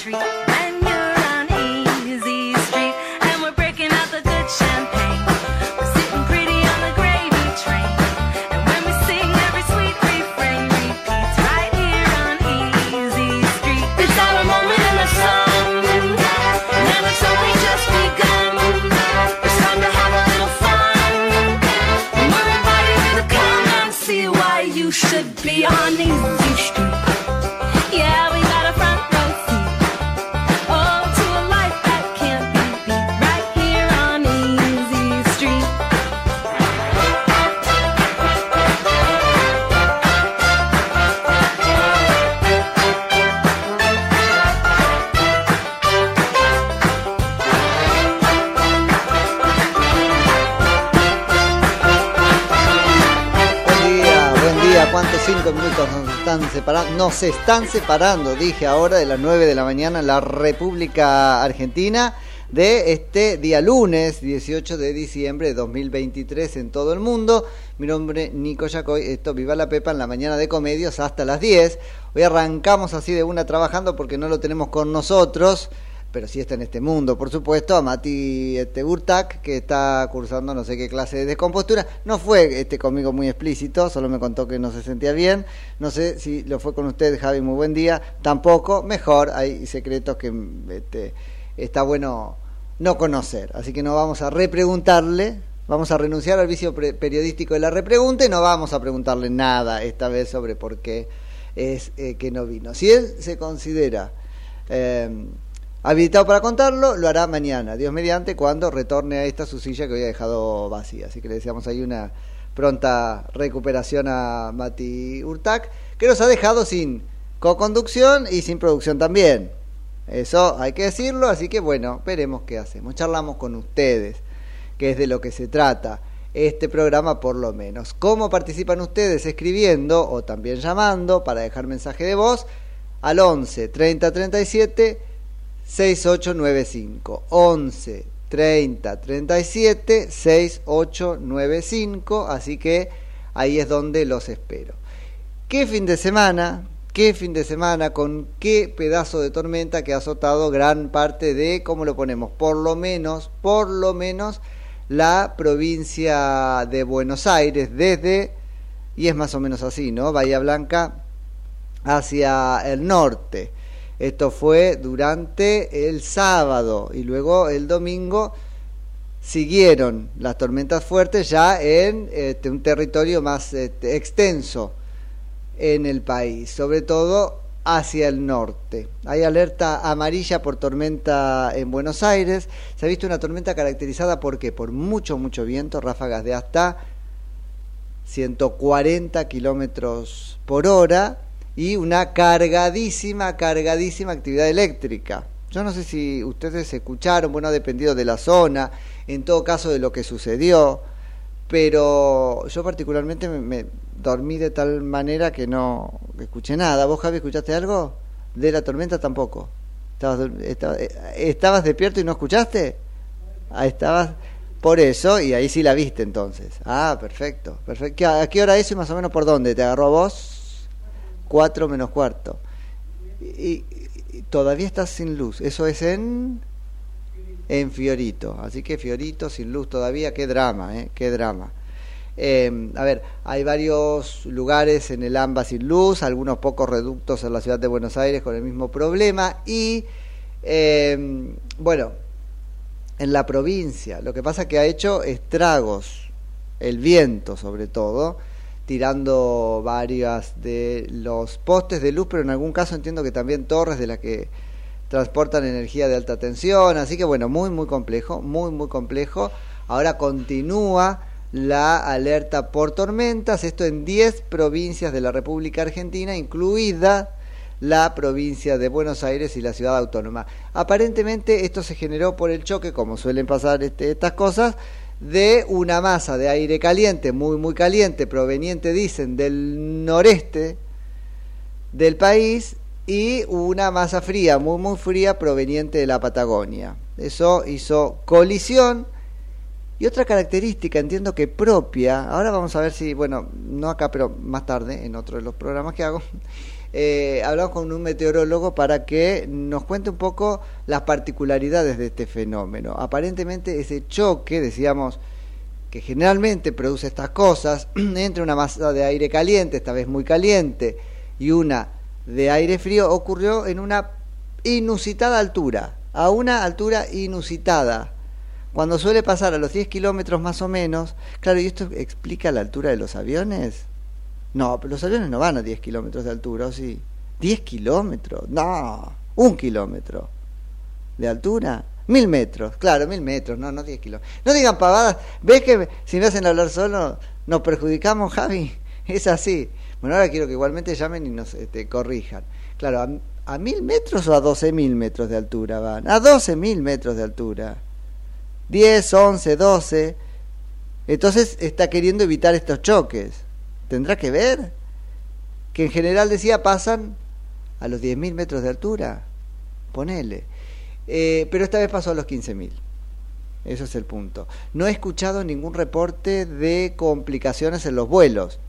street. Nos están separando, dije ahora, de las 9 de la mañana en la República Argentina de este día lunes 18 de diciembre de 2023 en todo el mundo. Mi nombre Nico Yacoy, esto Viva la Pepa en la mañana de comedios hasta las 10. Hoy arrancamos así de una trabajando porque no lo tenemos con nosotros pero sí está en este mundo, por supuesto, a Mati este, que está cursando no sé qué clase de descompostura. No fue este conmigo muy explícito, solo me contó que no se sentía bien. No sé si lo fue con usted, Javi, muy buen día. Tampoco, mejor, hay secretos que este, está bueno no conocer. Así que no vamos a repreguntarle, vamos a renunciar al vicio periodístico de la repregunta y no vamos a preguntarle nada esta vez sobre por qué es eh, que no vino. Si él se considera... Eh, habilitado para contarlo, lo hará mañana, Dios mediante, cuando retorne a esta su silla que hoy ha dejado vacía. Así que le deseamos ahí una pronta recuperación a Mati Urtac, que nos ha dejado sin co-conducción y sin producción también. Eso hay que decirlo, así que bueno, veremos qué hacemos. Charlamos con ustedes, que es de lo que se trata este programa por lo menos. ¿Cómo participan ustedes? Escribiendo o también llamando para dejar mensaje de voz al 11 30 37 6895 11 30 37 6895 así que ahí es donde los espero. Qué fin de semana qué fin de semana con qué pedazo de tormenta que ha azotado gran parte de cómo lo ponemos por lo menos por lo menos la provincia de Buenos Aires desde y es más o menos así no Bahía Blanca hacia el norte esto fue durante el sábado y luego el domingo siguieron las tormentas fuertes ya en este, un territorio más este, extenso en el país, sobre todo hacia el norte. Hay alerta amarilla por tormenta en Buenos Aires. Se ha visto una tormenta caracterizada por qué? Por mucho, mucho viento, ráfagas de hasta 140 kilómetros por hora y una cargadísima, cargadísima actividad eléctrica. Yo no sé si ustedes escucharon, bueno, ha dependido de la zona, en todo caso de lo que sucedió, pero yo particularmente me, me dormí de tal manera que no escuché nada. ¿Vos, Javi, escuchaste algo? De la tormenta tampoco. ¿Estabas, dur- estaba- eh, ¿estabas despierto y no escuchaste? Ahí estabas. Por eso, y ahí sí la viste entonces. Ah, perfecto. perfecto. ¿Qué- ¿A qué hora es y más o menos por dónde? ¿Te agarró a vos? Cuatro menos cuarto. Y, y todavía estás sin luz. Eso es en en Fiorito. Así que Fiorito sin luz todavía, qué drama, ¿eh? Qué drama. Eh, a ver, hay varios lugares en el AMBA sin luz, algunos pocos reductos en la ciudad de Buenos Aires con el mismo problema y, eh, bueno, en la provincia, lo que pasa que ha hecho estragos, el viento sobre todo, tirando varias de los postes de luz, pero en algún caso entiendo que también torres de las que transportan energía de alta tensión, así que bueno, muy muy complejo, muy muy complejo. Ahora continúa la alerta por tormentas, esto en 10 provincias de la República Argentina, incluida la provincia de Buenos Aires y la ciudad autónoma. Aparentemente esto se generó por el choque, como suelen pasar este, estas cosas, de una masa de aire caliente, muy muy caliente, proveniente, dicen, del noreste del país y una masa fría, muy muy fría, proveniente de la Patagonia. Eso hizo colisión y otra característica, entiendo que propia, ahora vamos a ver si, bueno, no acá, pero más tarde, en otro de los programas que hago, eh, hablamos con un meteorólogo para que nos cuente un poco las particularidades de este fenómeno. Aparentemente ese choque, decíamos, que generalmente produce estas cosas, entre una masa de aire caliente, esta vez muy caliente, y una de aire frío, ocurrió en una inusitada altura, a una altura inusitada cuando suele pasar a los 10 kilómetros más o menos, claro, ¿y esto explica la altura de los aviones? No, pero los aviones no van a 10 kilómetros de altura, ¿o sí? ¿10 kilómetros? No, un kilómetro de altura. Mil metros, claro, mil metros, no, no 10 kilómetros. No digan pavadas, ¿ves que si me hacen hablar solo nos perjudicamos, Javi? Es así. Bueno, ahora quiero que igualmente llamen y nos este, corrijan. Claro, a, a mil metros o a 12 mil metros de altura van. A 12 mil metros de altura. 10, 11, 12. Entonces está queriendo evitar estos choques. ¿Tendrá que ver? Que en general decía pasan a los 10.000 metros de altura. Ponele. Eh, pero esta vez pasó a los 15.000. Eso es el punto. No he escuchado ningún reporte de complicaciones en los vuelos.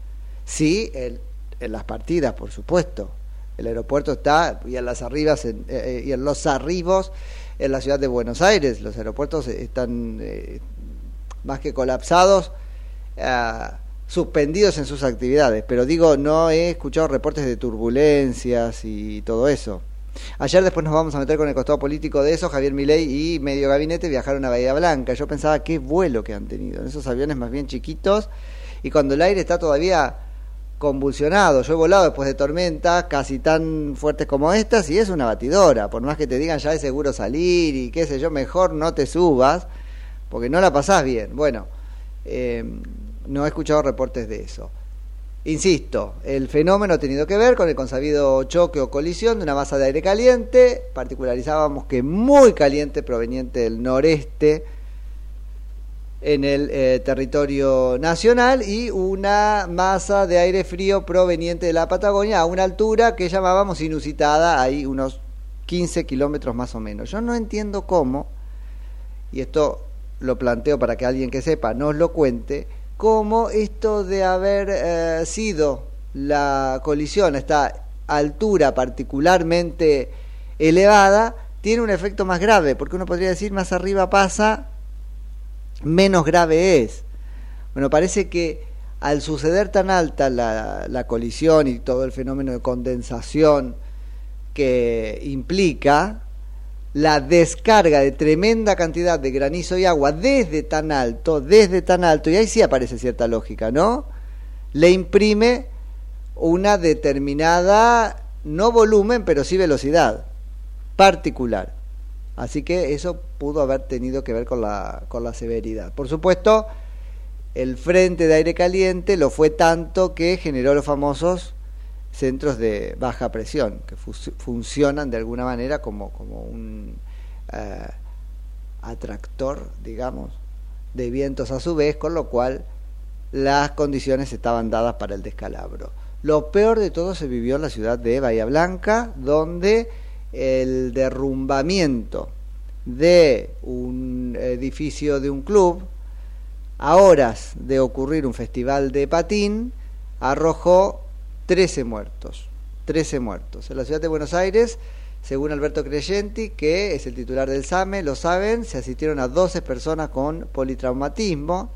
Sí, el, en las partidas, por supuesto. El aeropuerto está y en las arribas en, eh, y en los arribos en la ciudad de Buenos Aires. Los aeropuertos están eh, más que colapsados, eh, suspendidos en sus actividades. Pero digo, no he escuchado reportes de turbulencias y todo eso. Ayer después nos vamos a meter con el costado político de eso. Javier Milei y medio gabinete viajaron a Bahía Blanca. Yo pensaba qué vuelo que han tenido en esos aviones más bien chiquitos y cuando el aire está todavía convulsionado. Yo he volado después de tormentas casi tan fuertes como estas y es una batidora. Por más que te digan ya es seguro salir y qué sé yo, mejor no te subas porque no la pasás bien. Bueno, eh, no he escuchado reportes de eso. Insisto, el fenómeno ha tenido que ver con el consabido choque o colisión de una masa de aire caliente, particularizábamos que muy caliente proveniente del noreste en el eh, territorio nacional y una masa de aire frío proveniente de la Patagonia a una altura que llamábamos inusitada, ahí unos 15 kilómetros más o menos. Yo no entiendo cómo, y esto lo planteo para que alguien que sepa nos lo cuente, cómo esto de haber eh, sido la colisión a esta altura particularmente elevada tiene un efecto más grave, porque uno podría decir más arriba pasa, menos grave es. Bueno, parece que al suceder tan alta la, la colisión y todo el fenómeno de condensación que implica, la descarga de tremenda cantidad de granizo y agua desde tan alto, desde tan alto, y ahí sí aparece cierta lógica, ¿no? Le imprime una determinada, no volumen, pero sí velocidad particular. Así que eso pudo haber tenido que ver con la, con la severidad. Por supuesto, el frente de aire caliente lo fue tanto que generó los famosos centros de baja presión, que funcionan de alguna manera como, como un eh, atractor, digamos, de vientos a su vez, con lo cual las condiciones estaban dadas para el descalabro. Lo peor de todo se vivió en la ciudad de Bahía Blanca, donde el derrumbamiento de un edificio de un club, a horas de ocurrir un festival de patín, arrojó 13 muertos. 13 muertos. En la ciudad de Buenos Aires, según Alberto Creyenti, que es el titular del SAME, lo saben, se asistieron a 12 personas con politraumatismo.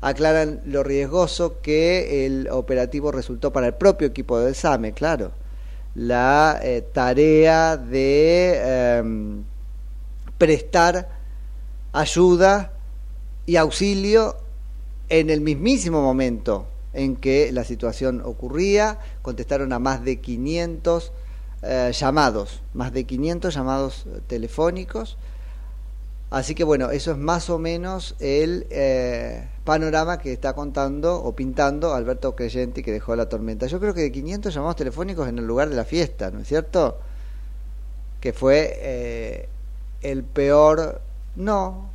Aclaran lo riesgoso que el operativo resultó para el propio equipo del SAME, claro. La eh, tarea de em, prestar ayuda y auxilio en el mismísimo momento en que la situación ocurría, contestaron a más de 500 eh, llamados, más de 500 llamados eh, telefónicos. Así que bueno, eso es más o menos el eh, panorama que está contando o pintando Alberto Creyenti que dejó la tormenta. Yo creo que de 500 llamados telefónicos en el lugar de la fiesta, ¿no es cierto? Que fue el peor... No,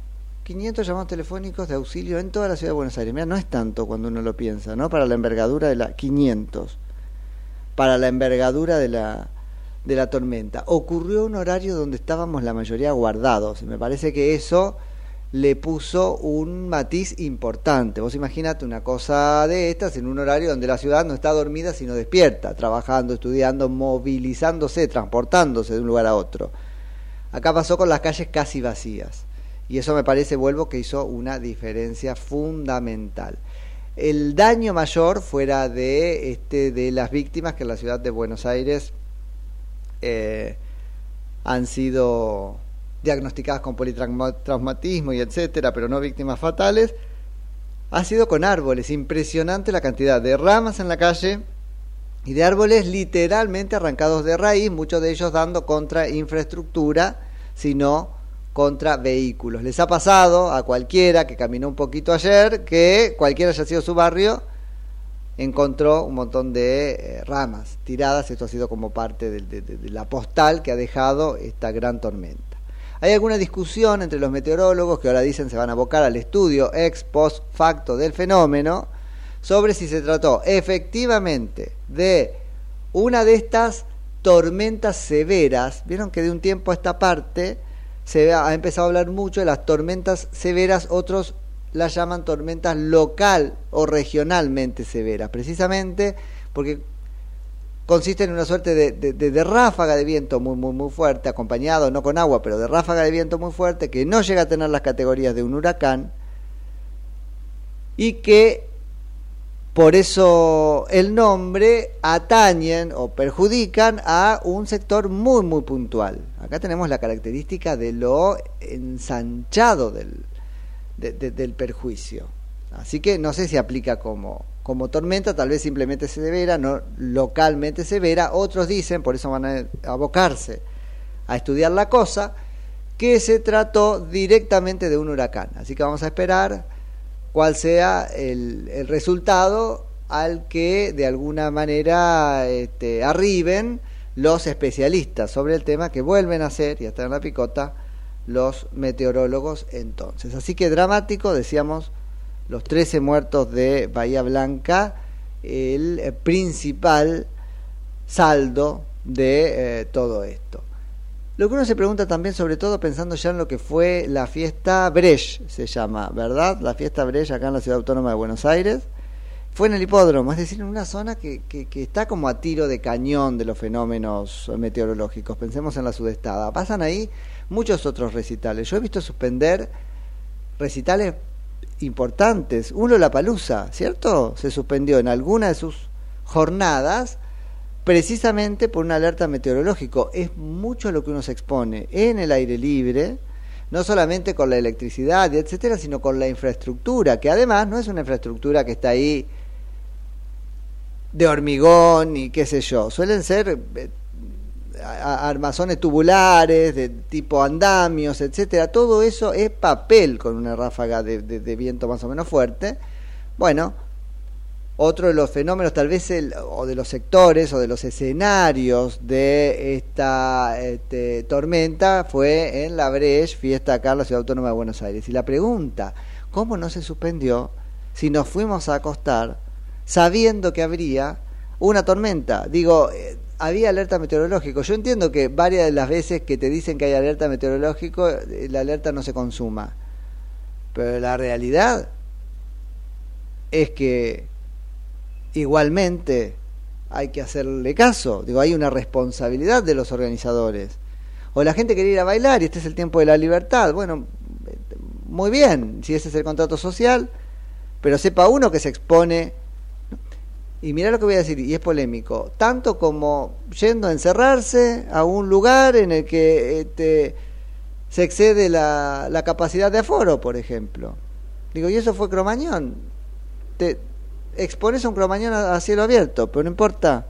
500 llamados telefónicos de auxilio en toda la ciudad de Buenos Aires. Mira, no es tanto cuando uno lo piensa, ¿no? Para la envergadura de la 500. Para la envergadura de la de la tormenta. Ocurrió un horario donde estábamos la mayoría guardados. Me parece que eso le puso un matiz importante. Vos imagínate una cosa de estas en un horario donde la ciudad no está dormida sino despierta, trabajando, estudiando, movilizándose, transportándose de un lugar a otro. Acá pasó con las calles casi vacías. Y eso me parece, vuelvo, que hizo una diferencia fundamental. El daño mayor fuera de, este, de las víctimas que en la ciudad de Buenos Aires eh, han sido diagnosticadas con politraumatismo y etcétera, pero no víctimas fatales, ha sido con árboles. Impresionante la cantidad de ramas en la calle y de árboles literalmente arrancados de raíz, muchos de ellos dando contra infraestructura, sino contra vehículos. Les ha pasado a cualquiera que caminó un poquito ayer que cualquiera haya sido su barrio encontró un montón de eh, ramas tiradas. Esto ha sido como parte de, la postal que ha dejado esta gran tormenta. Hay alguna discusión entre los meteorólogos que ahora dicen se van a abocar al estudio ex post facto del fenómeno sobre si se trató efectivamente de una de estas tormentas severas. Vieron que de un tiempo a esta parte se ha empezado a hablar mucho de las tormentas severas, otros las llaman tormentas local o regionalmente severas, precisamente porque consisten en una suerte de, de, ráfaga de viento muy, muy, muy fuerte, acompañado no con agua, pero de ráfaga de viento muy fuerte, que no llega a tener las categorías de un huracán y que por eso el nombre atañen o perjudican a un sector muy muy puntual. Acá tenemos la característica de lo ensanchado del, del perjuicio. Así que no sé si aplica como, como tormenta, tal vez simplemente severa, no localmente severa. Otros dicen, por eso van a abocarse a estudiar la cosa, que se trató directamente de un huracán. Así que vamos a esperar cuál sea el, resultado al que de alguna manera este, arriben los especialistas sobre el tema que vuelven a hacer, y hasta en la picota, los meteorólogos entonces. Así que dramático, decíamos, los 13 muertos de Bahía Blanca, el eh, principal saldo de eh, todo esto. Lo que uno se pregunta también, sobre todo pensando ya en lo que fue la fiesta Brecht, se llama, ¿verdad? La fiesta Brecht acá en la Ciudad Autónoma de Buenos Aires. Fue en el hipódromo, es decir, en una zona que, que, está como a tiro de cañón de los fenómenos meteorológicos. Pensemos en la sudestada. Pasan ahí muchos otros recitales. Yo he visto suspender recitales importantes. Uno, La Palusa, ¿cierto? Se suspendió en alguna de sus jornadas precisamente por una alerta meteorológico. Es mucho lo que uno se expone en el aire libre, no solamente con la electricidad etcétera, sino con la infraestructura, que además no es una infraestructura que está ahí de hormigón y qué sé yo, suelen ser eh, armazones tubulares de tipo andamios, etcétera. Todo eso es papel con una ráfaga de, de viento más o menos fuerte Bueno, otro de los fenómenos, tal vez, el, o de los sectores o de los escenarios de esta este, tormenta fue en la Breche, fiesta acá en Ciudad Autónoma de Buenos Aires. Y la pregunta, ¿cómo no se suspendió si nos fuimos a acostar sabiendo que habría una tormenta? Digo, eh, había alerta meteorológico. Yo entiendo que varias de las veces que te dicen que hay alerta meteorológico, eh, la alerta no se consuma. Pero la realidad es que igualmente hay que hacerle caso. Digo, hay una responsabilidad de los organizadores. O la gente quiere ir a bailar y este es el tiempo de la libertad. Bueno, muy bien, si ese es el contrato social, pero sepa uno que se expone. Y mira lo que voy a decir, y es polémico, tanto como yendo a encerrarse a un lugar en el que este, se excede la, la capacidad de aforo, por ejemplo. Digo, y eso fue Cromañón. Te, expones un cromañón a, cielo abierto, pero no importa.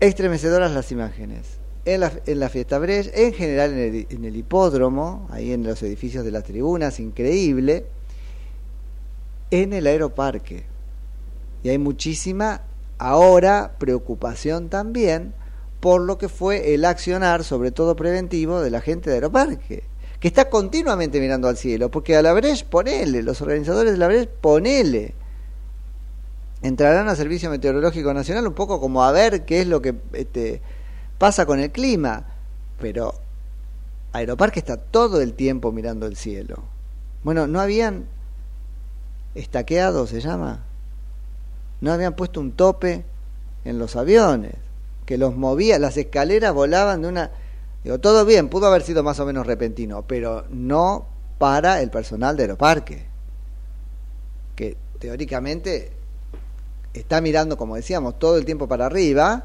Estremecedoras las imágenes. En la, en la fiesta Brecht, en general en el, en el hipódromo, ahí en los edificios de las tribunas, increíble. En el aeroparque. Y hay muchísima ahora preocupación también por lo que fue el accionar, sobre todo preventivo, de la gente de aeroparque que está continuamente mirando al cielo, porque a la Breche ponele, los organizadores de la Breche ponele. Entrarán al Servicio Meteorológico Nacional un poco como a ver qué es lo que este, pasa con el clima, pero Aeroparque está todo el tiempo mirando el cielo. Bueno, no habían estaqueado, se llama, no habían puesto un tope en los aviones, que los movía, las escaleras volaban de una Digo, todo bien, pudo haber sido más o menos repentino, pero no para el personal de Aeroparque, que teóricamente está mirando, como decíamos, todo el tiempo para arriba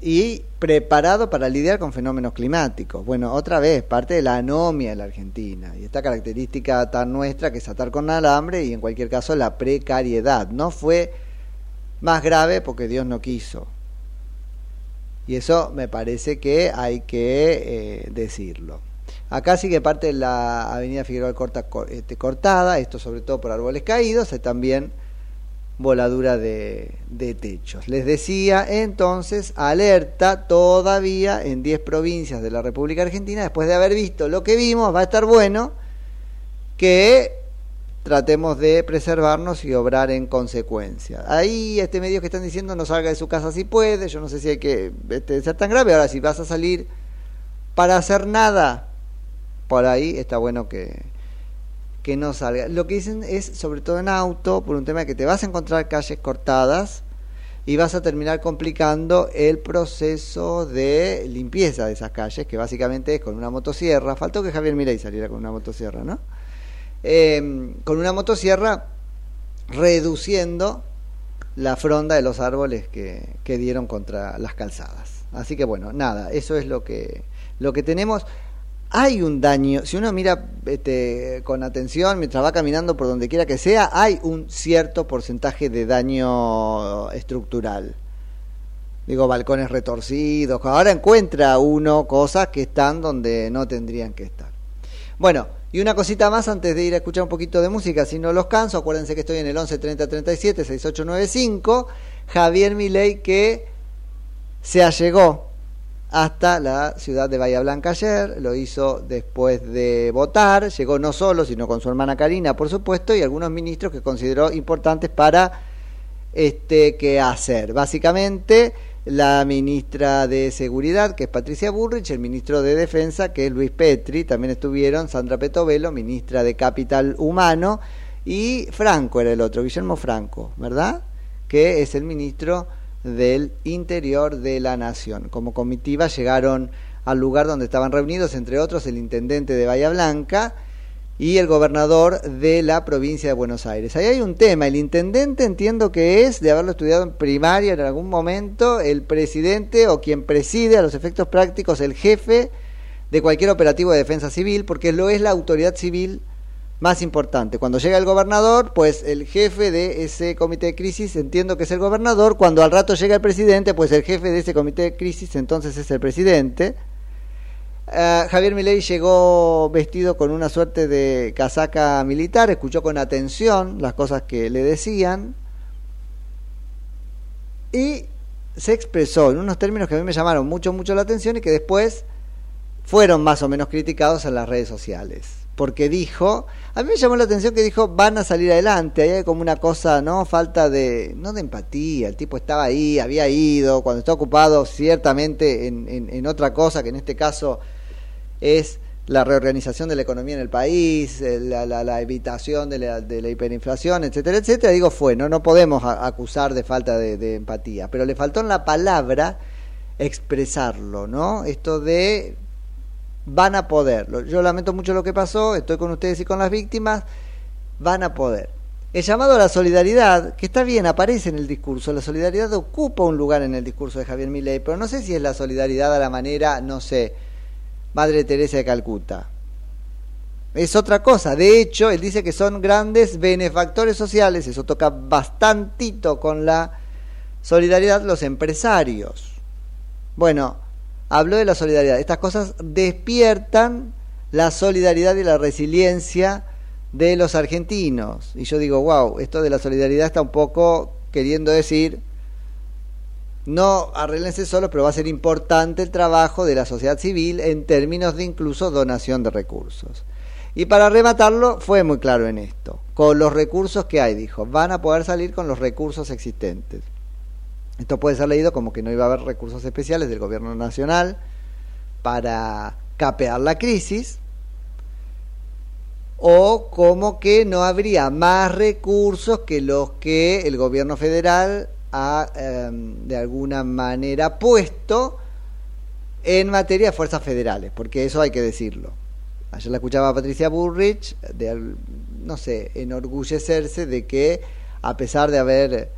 y preparado para lidiar con fenómenos climáticos. Bueno, otra vez, parte de la anomia de la Argentina y esta característica tan nuestra que es atar con alambre y en cualquier caso la precariedad. No fue más grave porque Dios no quiso y eso me parece que hay que eh, decirlo. Acá sigue parte de la avenida Figueroa corta, este, cortada, esto sobre todo por árboles caídos, y también voladura de, de, techos. Les decía entonces, alerta todavía en 10 provincias de la República Argentina, después de haber visto lo que vimos, va a estar bueno que tratemos de preservarnos y obrar en consecuencia. Ahí este medio que están diciendo no salga de su casa si puede, yo no sé si hay que este, ser tan grave, ahora si vas a salir para hacer nada, por ahí está bueno que, que no salga. Lo que dicen es, sobre todo en auto, por un tema que te vas a encontrar calles cortadas y vas a terminar complicando el proceso de limpieza de esas calles, que básicamente es con una motosierra. Faltó que Javier Mirey saliera con una motosierra, ¿no? Eh, con una motosierra reduciendo la fronda de los árboles que, que, dieron contra las calzadas. Así que bueno, nada, eso es lo que, lo que tenemos. Hay un daño, si uno mira este, con atención mientras va caminando por donde quiera que sea, hay un cierto porcentaje de daño estructural. Digo, balcones retorcidos, ahora encuentra uno cosas que están donde no tendrían que estar. Bueno, y una cosita más antes de ir a escuchar un poquito de música, si no los canso, acuérdense que estoy en el 11 30 37 6895. Javier Milei que se allegó hasta la ciudad de Bahía Blanca ayer, lo hizo después de votar, llegó no solo, sino con su hermana Karina, por supuesto, y algunos ministros que consideró importantes para este que hacer. Básicamente la ministra de Seguridad, que es Patricia Burrich, el ministro de Defensa, que es Luis Petri, también estuvieron Sandra Petovelo, ministra de Capital Humano, y Franco era el otro, Guillermo Franco, ¿verdad? Que es el ministro del Interior de la Nación. Como comitiva llegaron al lugar donde estaban reunidos, entre otros, el intendente de Bahía Blanca, y el gobernador de la provincia de Buenos Aires. Ahí hay un tema, el intendente entiendo que es, de haberlo estudiado en primaria en algún momento, el presidente o quien preside a los efectos prácticos, el jefe de cualquier operativo de defensa civil, porque lo es la autoridad civil más importante. Cuando llega el gobernador, pues el jefe de ese comité de crisis entiendo que es el gobernador, cuando al rato llega el presidente, pues el jefe de ese comité de crisis entonces es el presidente Eh, Javier Milei llegó vestido con una suerte de casaca militar, escuchó con atención las cosas que le decían y se expresó en unos términos que a mí me llamaron mucho, mucho la atención y que después fueron más o menos criticados en las redes sociales. Porque dijo, a mí me llamó la atención que dijo, van a salir adelante, ahí hay como una cosa, ¿no? Falta de, no de empatía, el tipo estaba ahí, había ido, cuando está ocupado ciertamente en, en, en otra cosa, que en este caso es la reorganización de la economía en el país, la, la, la evitación de la, de la, hiperinflación, etcétera, etcétera. Digo, fue, no, no podemos acusar de falta de, de, empatía, pero le faltó en la palabra expresarlo, ¿no? Esto de van a poder. Yo lamento mucho lo que pasó, estoy con ustedes y con las víctimas, van a poder. El llamado a la solidaridad, que está bien, aparece en el discurso, la solidaridad ocupa un lugar en el discurso de Javier Milei, pero no sé si es la solidaridad a la manera, no sé, Madre Teresa de Calcuta. Es otra cosa. De hecho, él dice que son grandes benefactores sociales. Eso toca bastantito con la solidaridad los empresarios. Bueno, habló de la solidaridad. Estas cosas despiertan la solidaridad y la resiliencia de los argentinos. Y yo digo, wow, esto de la solidaridad está un poco queriendo decir no arreglense solos, pero va a ser importante el trabajo de la sociedad civil en términos de incluso donación de recursos. Y para rematarlo, fue muy claro en esto. Con los recursos que hay, dijo, van a poder salir con los recursos existentes. Esto puede ser leído como que no iba a haber recursos especiales del gobierno nacional para capear la crisis, o como que no habría más recursos que los que el gobierno federal eh, de alguna manera puesto en materia de fuerzas federales, porque eso hay que decirlo. Ayer la escuchaba Patricia Bullrich, de, no sé, enorgullecerse de que a pesar de haber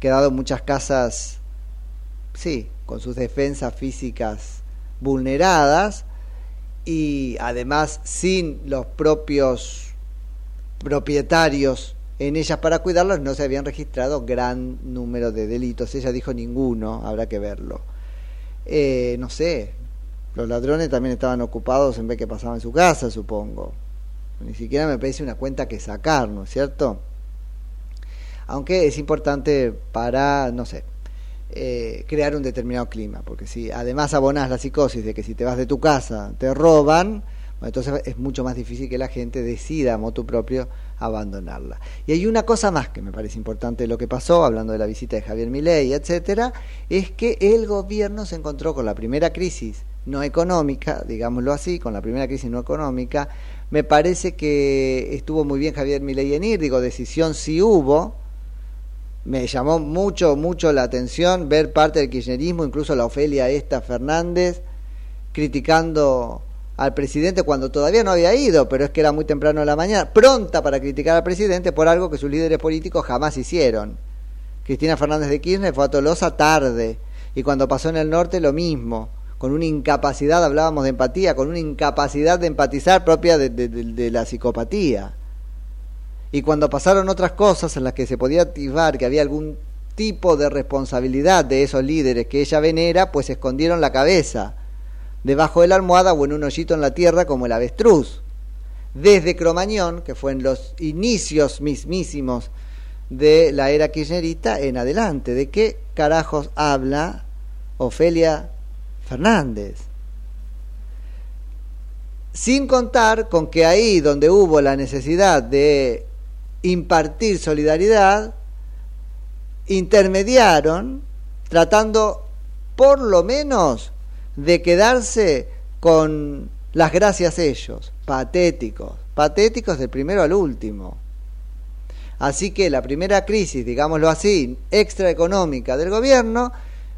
quedado muchas casas, sí, con sus defensas físicas vulneradas y además sin los propios propietarios en ellas para cuidarlos no se habían registrado gran número de delitos. Ella dijo ninguno, habrá que verlo. Eh, no sé, los ladrones también estaban ocupados en ver qué pasaba en su casa, supongo. Ni siquiera me parece una cuenta que sacar, ¿no es cierto? Aunque es importante para, no sé, eh, crear un determinado clima, porque si además abonas la psicosis de que si te vas de tu casa te roban, entonces es mucho más difícil que la gente decida a propio abandonarla. Y hay una cosa más que me parece importante de lo que pasó, hablando de la visita de Javier Milei, etcétera, es que el gobierno se encontró con la primera crisis no económica, digámoslo así, con la primera crisis no económica. Me parece que estuvo muy bien Javier Milei en ir, digo, decisión sí hubo. Me llamó mucho, mucho la atención ver parte del kirchnerismo, incluso la Ofelia esta Fernández, criticando al presidente cuando todavía no había ido, pero es que era muy temprano en la mañana, pronta para criticar al presidente por algo que sus líderes políticos jamás hicieron. Cristina Fernández de Kirchner fue a Tolosa tarde y cuando pasó en el norte lo mismo, con una incapacidad, hablábamos de empatía, con una incapacidad de empatizar propia de, de, de, la psicopatía. Y cuando pasaron otras cosas en las que se podía activar que había algún tipo de responsabilidad de esos líderes que ella venera, pues escondieron la cabeza debajo de la almohada o en un hoyito en la tierra como el avestruz. Desde Cromañón, que fue en los inicios mismísimos de la era kirchnerista en adelante. ¿De qué carajos habla Ofelia Fernández? Sin contar con que ahí donde hubo la necesidad de impartir solidaridad, intermediaron tratando por lo menos de quedarse con las gracias ellos, patéticos, patéticos del primero al último. Así que la primera crisis, digámoslo así, extraeconómica del gobierno,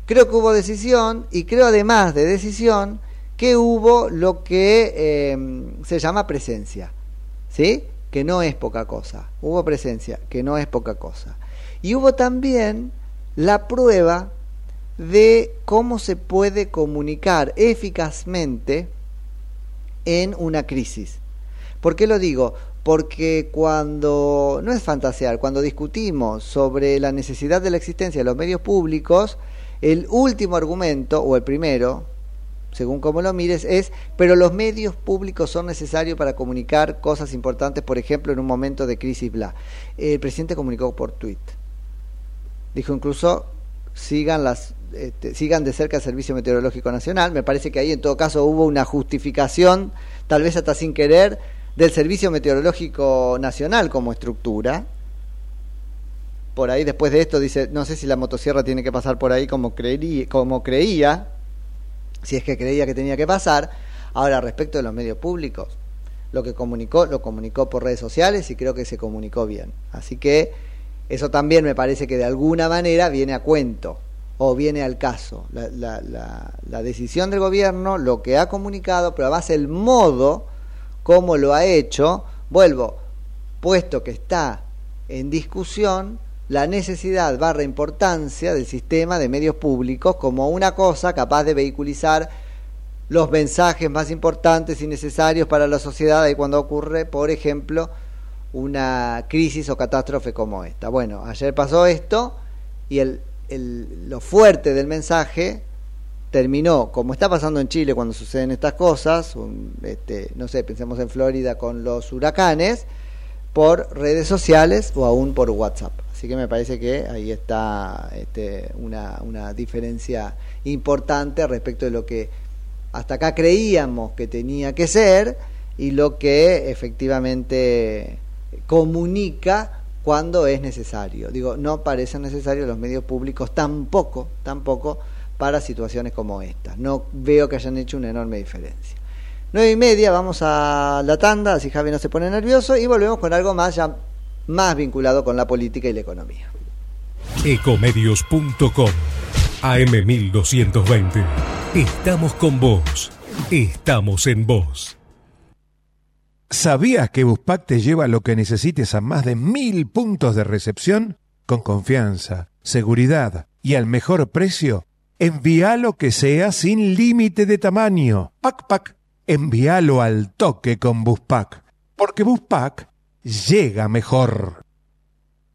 creo que hubo decisión y creo además de decisión que hubo lo que eh, se llama presencia, ¿sí? Que no es poca cosa. Hubo presencia, que no es poca cosa. Y hubo también la prueba de cómo se puede comunicar eficazmente en una crisis. ¿Por qué lo digo? Porque cuando, no es fantasear, cuando discutimos sobre la necesidad de la existencia de los medios públicos, el último argumento, o el primero, según como lo mires, es, pero los medios públicos son necesarios para comunicar cosas importantes, por ejemplo, en un momento de crisis, bla. El presidente comunicó por tweet. Dijo incluso, sigan las este, sigan de cerca el Servicio Meteorológico Nacional. Me parece que ahí en todo caso hubo una justificación, tal vez hasta sin querer, del Servicio Meteorológico Nacional como estructura. Por ahí después de esto dice, no sé si la motosierra tiene que pasar por ahí como, como creía, si es que creía que tenía que pasar. Ahora, respecto de los medios públicos, lo que comunicó, lo comunicó por redes sociales y creo que se comunicó bien. Así que eso también me parece que de alguna manera viene a cuento o viene al caso. La, decisión del gobierno, lo que ha comunicado, pero además el modo como lo ha hecho, vuelvo, puesto que está en discusión la necesidad barra importancia del sistema de medios públicos como una cosa capaz de vehiculizar los mensajes más importantes y necesarios para la sociedad y cuando ocurre, por ejemplo, una crisis o catástrofe como esta. Bueno, ayer pasó esto y el el, lo fuerte del mensaje terminó, como está pasando en Chile cuando suceden estas cosas, este, no sé, pensemos en Florida con los huracanes, por redes sociales o aún por WhatsApp. Así que me parece que ahí está este, una, una diferencia importante respecto de lo que hasta acá creíamos que tenía que ser y lo que efectivamente comunica cuando es necesario. Digo, no parecen necesarios los medios públicos tampoco, tampoco para situaciones como esta. No veo que hayan hecho una enorme diferencia. Nueve y media, vamos a la tanda, así Javi no se pone nervioso, y volvemos con algo más ya más vinculado con la política y la economía. Ecomedios.com AM1220. Estamos con vos. Estamos en vos. ¿Sabías que Buspack te lleva lo que necesites a más de mil puntos de recepción? Con confianza, seguridad y al mejor precio. Envía lo que sea sin límite de tamaño. Pac Pac, envíalo al toque con Buspack. Porque Buspack llega mejor.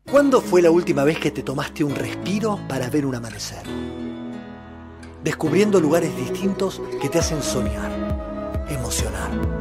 ¿Cuándo fue la última vez que te tomaste un respiro para ver un amanecer? Descubriendo lugares distintos que te hacen soñar, emocionar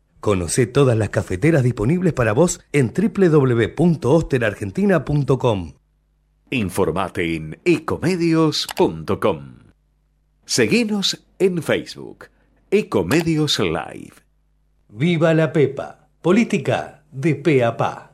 Conoce todas las cafeteras disponibles para vos en www.osterargentina.com. Informate en ecomedios.com. Seguinos en Facebook, Ecomedios Live. Viva la Pepa, política de pe a pa.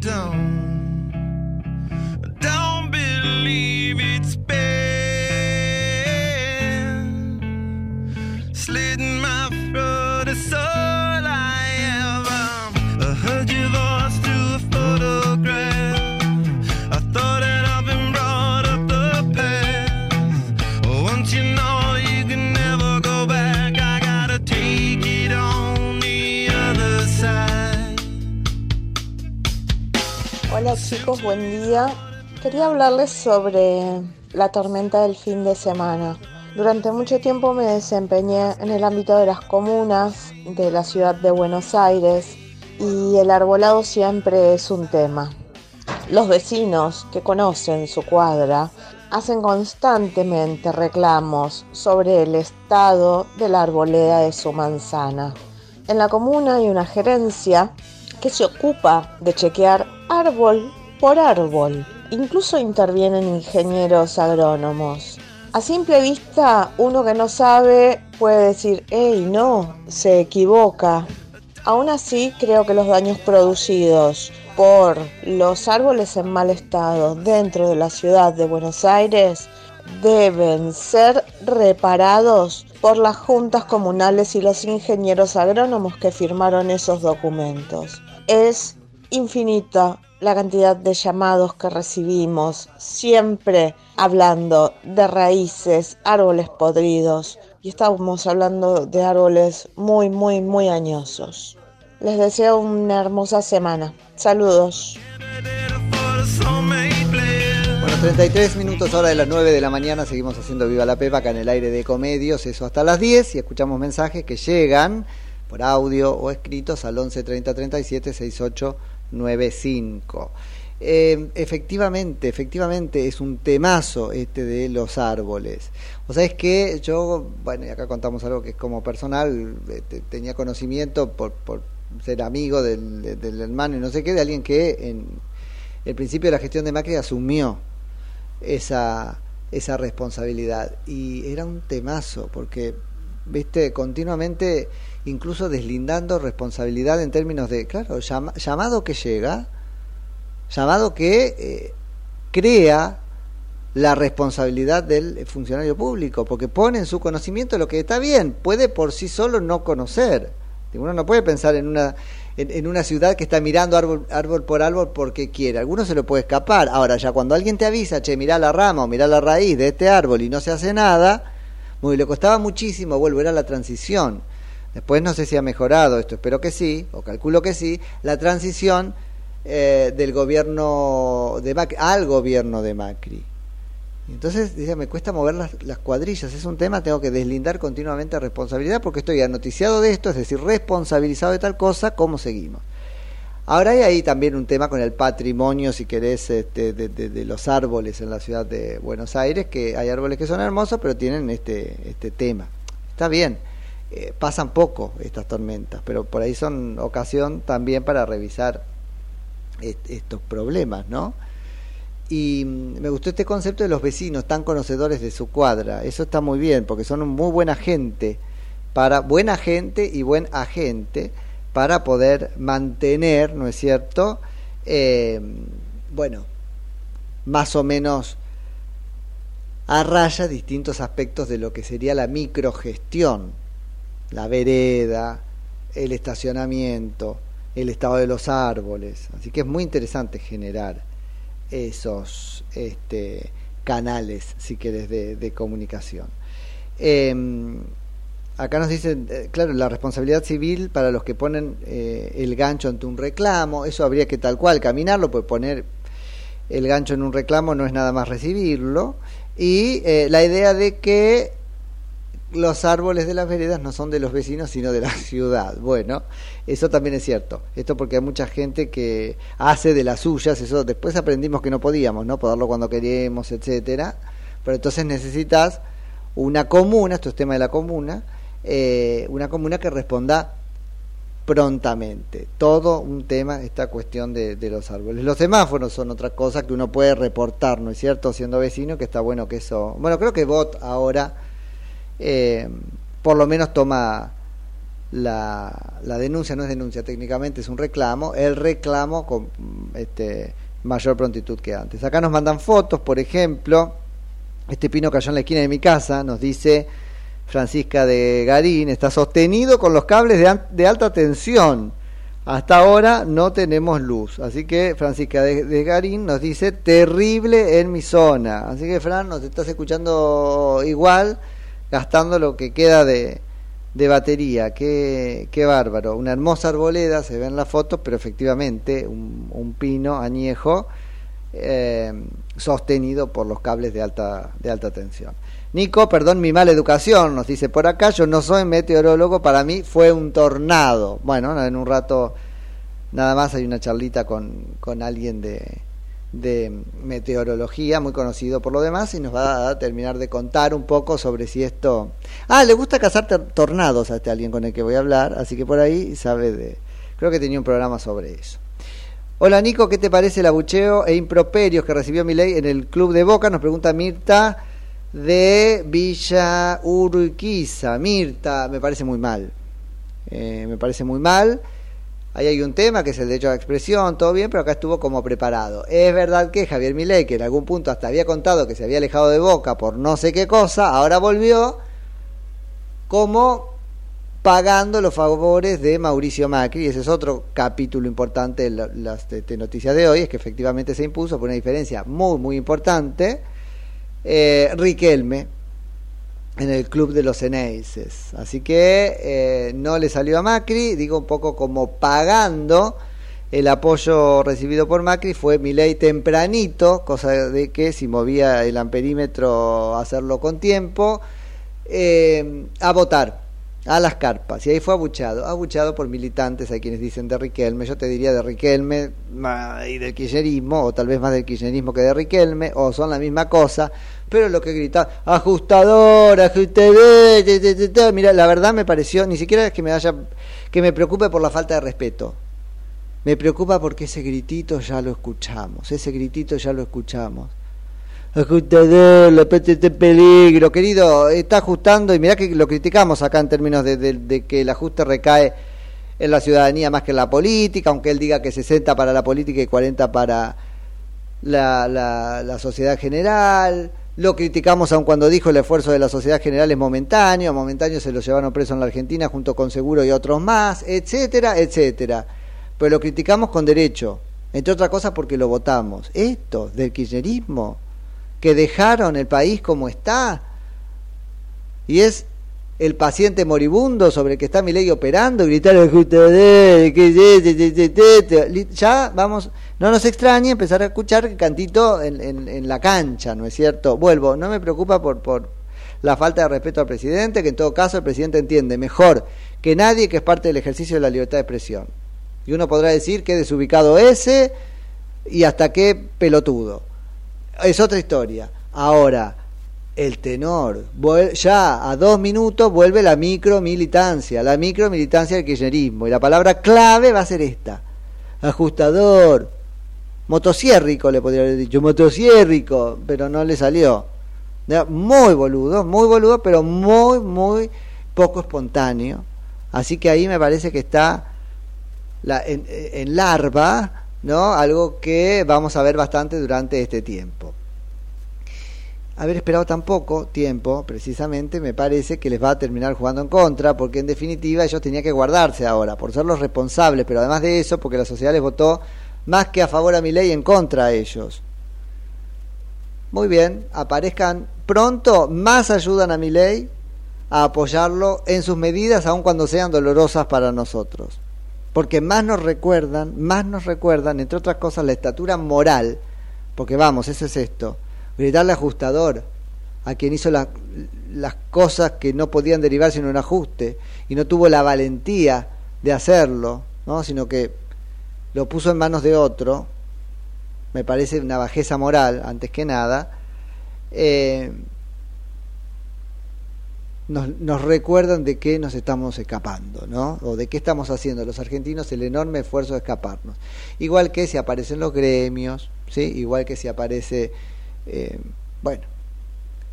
don't. Chicos, buen día. Quería hablarles sobre la tormenta del fin de semana. Durante mucho tiempo me desempeñé en el ámbito de las comunas de la ciudad de Buenos Aires y el arbolado siempre es un tema. Los vecinos que conocen su cuadra hacen constantemente reclamos sobre el estado de la arboleda de su manzana. En la comuna hay una gerencia que se ocupa de chequear árbol por árbol. Incluso intervienen ingenieros agrónomos. A simple vista, uno que no sabe puede decir, hey, no, se equivoca. Aún así, creo que los daños producidos por los árboles en mal estado dentro de la ciudad de Buenos Aires deben ser reparados por las juntas comunales y los ingenieros agrónomos que firmaron esos documentos. Es infinita la cantidad de llamados que recibimos, siempre hablando de raíces, árboles podridos, y estamos hablando de árboles muy, muy, muy añosos. Les deseo una hermosa semana. Saludos. Bueno, 33 minutos hora de las 9 de la mañana, seguimos haciendo Viva la Pepa acá en el aire de Comedios, eso hasta las 10 y escuchamos mensajes que llegan por audio o escritos al 11 30 37 68 95. Eh, efectivamente, efectivamente es un temazo este de los árboles. O sea, es que yo, bueno, y acá contamos algo que es como personal, eh, te- tenía conocimiento por, por ser amigo del hermano y no sé qué, de alguien que en el principio de la gestión de Macri asumió esa, esa responsabilidad. Y era un temazo, porque, viste, continuamente, incluso deslindando responsabilidad en términos de, claro, llama- llamado que llega, llamado que eh, crea la responsabilidad del funcionario público, porque pone en su conocimiento lo que está bien, puede por sí solo no conocer. Uno no puede pensar en una en, una ciudad que está mirando árbol, por árbol porque quiere. Alguno se lo puede escapar. Ahora, ya cuando alguien te avisa, che, mirá la rama o mirá la raíz de este árbol y no se hace nada, muy, le costaba muchísimo volver a la transición. Después no sé si ha mejorado esto, espero que sí, o calculo que sí, la transición eh, del gobierno de Macri al gobierno de Macri. Entonces, dice, me cuesta mover las, las cuadrillas, es un tema, tengo que deslindar continuamente responsabilidad porque estoy anoticiado de esto, es decir, responsabilizado de tal cosa, ¿cómo seguimos? Ahora hay ahí también un tema con el patrimonio, si querés, este, de, los árboles en la ciudad de Buenos Aires, que hay árboles que son hermosos, pero tienen este, este tema. Está bien, eh, pasan poco estas tormentas, pero por ahí son ocasión también para revisar est- estos problemas, ¿no? Y me gustó este concepto de los vecinos tan conocedores de su cuadra. Eso está muy bien, porque son muy buena gente, para buena gente y buen agente para poder mantener, ¿no es cierto? Eh, bueno, más o menos a raya distintos aspectos de lo que sería la microgestión, la vereda, el estacionamiento, el estado de los árboles. Así que es muy interesante generar esos este, canales, si querés, de, de comunicación. Eh, acá nos dicen, eh, claro, la responsabilidad civil para los que ponen eh, el gancho ante un reclamo, eso habría que tal cual caminarlo, pues poner el gancho en un reclamo no es nada más recibirlo, y eh, la idea de que los árboles de las veredas no son de los vecinos, sino de la ciudad. Bueno, eso también es cierto. Esto porque hay mucha gente que hace de las suyas, eso después aprendimos que no podíamos, ¿no? Poderlo cuando queremos, etcétera. Pero entonces necesitas una comuna, esto es tema de la comuna, eh, una comuna que responda prontamente. Todo un tema, esta cuestión de, de los árboles. Los semáforos son otra cosa que uno puede reportar, ¿no es cierto? Siendo vecino, que está bueno que eso... Bueno, creo que Bot ahora eh, por lo menos toma la, la denuncia, no es denuncia técnicamente, es un reclamo, el reclamo con este, mayor prontitud que antes. Acá nos mandan fotos, por ejemplo, este pino cayó en la esquina de mi casa, nos dice Francisca de Garín, está sostenido con los cables de, de alta tensión. Hasta ahora no tenemos luz. Así que Francisca de, de Garín nos dice terrible en mi zona. Así que Fran, nos estás escuchando igual, gastando lo que queda de, de batería, qué, qué bárbaro. Una hermosa arboleda, se ve en la foto, pero efectivamente un, un pino añejo eh, sostenido por los cables de alta, de alta tensión. Nico, perdón mi mala educación, nos dice por acá, yo no soy meteorólogo, para mí fue un tornado. Bueno, en un rato nada más hay una charlita con, con alguien de, de meteorología, muy conocido por lo demás, y nos va a terminar de contar un poco sobre si esto... Ah, le gusta cazar tornados a este alguien con el que voy a hablar, así que por ahí sabe de... Creo que tenía un programa sobre eso. Hola Nico, ¿qué te parece el abucheo e improperios que recibió Milei en el club de Boca? Nos pregunta Mirta de Villa Urquiza. Mirta, me parece muy mal. Eh, me parece muy mal. Ahí hay un tema que es el derecho a la expresión, todo bien, pero acá estuvo como preparado. Es verdad que Javier Milei, que en algún punto hasta había contado que se había alejado de Boca por no sé qué cosa, ahora volvió como pagando los favores de Mauricio Macri, y ese es otro capítulo importante de la- las noticias de hoy, es que efectivamente se impuso por una diferencia muy, muy importante, eh, Riquelme en el club de los Eneises. Así que eh, no le salió a Macri, digo un poco como pagando. El apoyo recibido por Macri, fue Milei tempranito, cosa de que si movía el amperímetro hacerlo con tiempo, eh, a votar a las carpas. Y ahí fue abuchado, abuchado por militantes, hay quienes dicen de Riquelme, yo te diría de Riquelme y del kirchnerismo, o tal vez más del kirchnerismo que de Riquelme, o son la misma cosa, pero lo que gritaban, ajustador, ajustador, te, te, te, te". mira, la verdad me pareció, ni siquiera es que me vaya, que me preocupe por la falta de respeto, me preocupa porque ese gritito ya lo escuchamos, ese gritito ya lo escuchamos. Ajustador, la en peligro, querido, está ajustando y mirá que lo criticamos acá en términos de, que el ajuste recae en la ciudadanía más que en la política, aunque él diga que 60 para la política y 40 para la, la sociedad general. Lo criticamos aun cuando dijo el esfuerzo de la sociedad general es momentáneo, momentáneo se lo llevaron preso en la Argentina junto con Seguro y otros más, etcétera, etcétera. Pero lo criticamos con derecho, entre otras cosas porque lo votamos. Esto del kirchnerismo, que dejaron el país como está, y es el paciente moribundo sobre el que está mi ley operando, gritar ya vamos, no nos extrañe empezar a escuchar cantito en, en- en la cancha, ¿no es cierto? Vuelvo, no me preocupa por, por la falta de respeto al presidente, que en todo caso el presidente entiende mejor que nadie que es parte del ejercicio de la libertad de expresión. Y uno podrá decir que desubicado ese y hasta qué pelotudo. Es otra historia. Ahora, el tenor, ya a dos minutos vuelve la micromilitancia, la micromilitancia del kirchnerismo. Y la palabra clave va a ser esta. Ajustador. Motosiérrico le podría haber dicho, motosiérrico, pero no le salió. Muy boludo, muy boludo, pero muy, muy poco espontáneo. Así que ahí me parece que está la, en, en larva, ¿no? Algo que vamos a ver bastante durante este tiempo. Haber esperado tan poco tiempo, precisamente, me parece que les va a terminar jugando en contra, porque en definitiva ellos tenían que guardarse ahora, por ser los responsables, pero además de eso, porque la sociedad les votó más que a favor a mi ley, en contra a ellos. Muy bien, aparezcan pronto, más ayudan a mi ley a apoyarlo en sus medidas, aun cuando sean dolorosas para nosotros. Porque más nos recuerdan, más nos recuerdan, entre otras cosas, la estatura moral, porque vamos, eso es esto, gritarle ajustador a quien hizo la- las cosas que no podían derivarse en un ajuste y no tuvo la valentía de hacerlo, ¿no? sino que lo puso en manos de otro, me parece una bajeza moral, antes que nada, eh, nos, nos recuerdan de qué nos estamos escapando, ¿no? O de qué estamos haciendo los argentinos el enorme esfuerzo de escaparnos. Igual que si aparecen los gremios, ¿sí? Igual que si aparece, eh, bueno,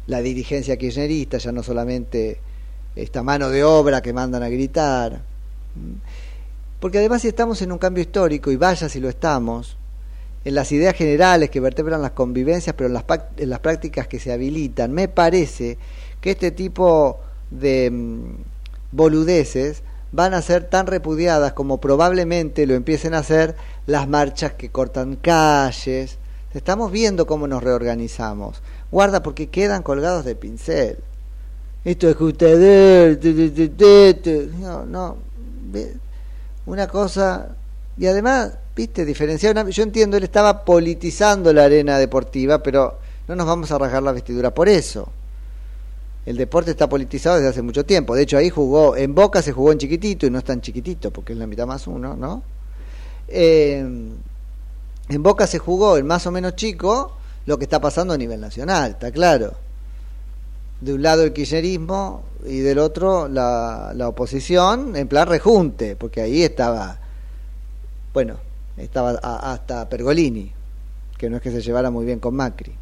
la dirigencia kirchnerista, ya no solamente esta mano de obra que mandan a gritar. Porque además si estamos en un cambio histórico, y vaya si lo estamos, en las ideas generales que vertebran las convivencias, pero en las, en las prácticas que se habilitan, me parece que este tipo de mm, boludeces van a ser tan repudiadas como probablemente lo empiecen a hacer las marchas que cortan calles. Estamos viendo cómo nos reorganizamos. Guarda porque quedan colgados de pincel. esto es tu, tu. no, no, una cosa, y además, viste, diferenciar, una- yo entiendo, él estaba politizando la arena deportiva, pero no nos vamos a rasgar la vestidura por eso. El deporte está politizado desde hace mucho tiempo. De hecho, ahí jugó, en Boca se jugó en chiquitito y no es tan chiquitito porque es la mitad más uno, ¿no? Eh, en Boca se jugó en más o menos chico lo que está pasando a nivel nacional, está claro. De un lado el kirchnerismo y del otro la, la oposición en plan rejunte, porque ahí estaba, bueno, estaba a- hasta Pergolini, que no es que se llevara muy bien con Macri.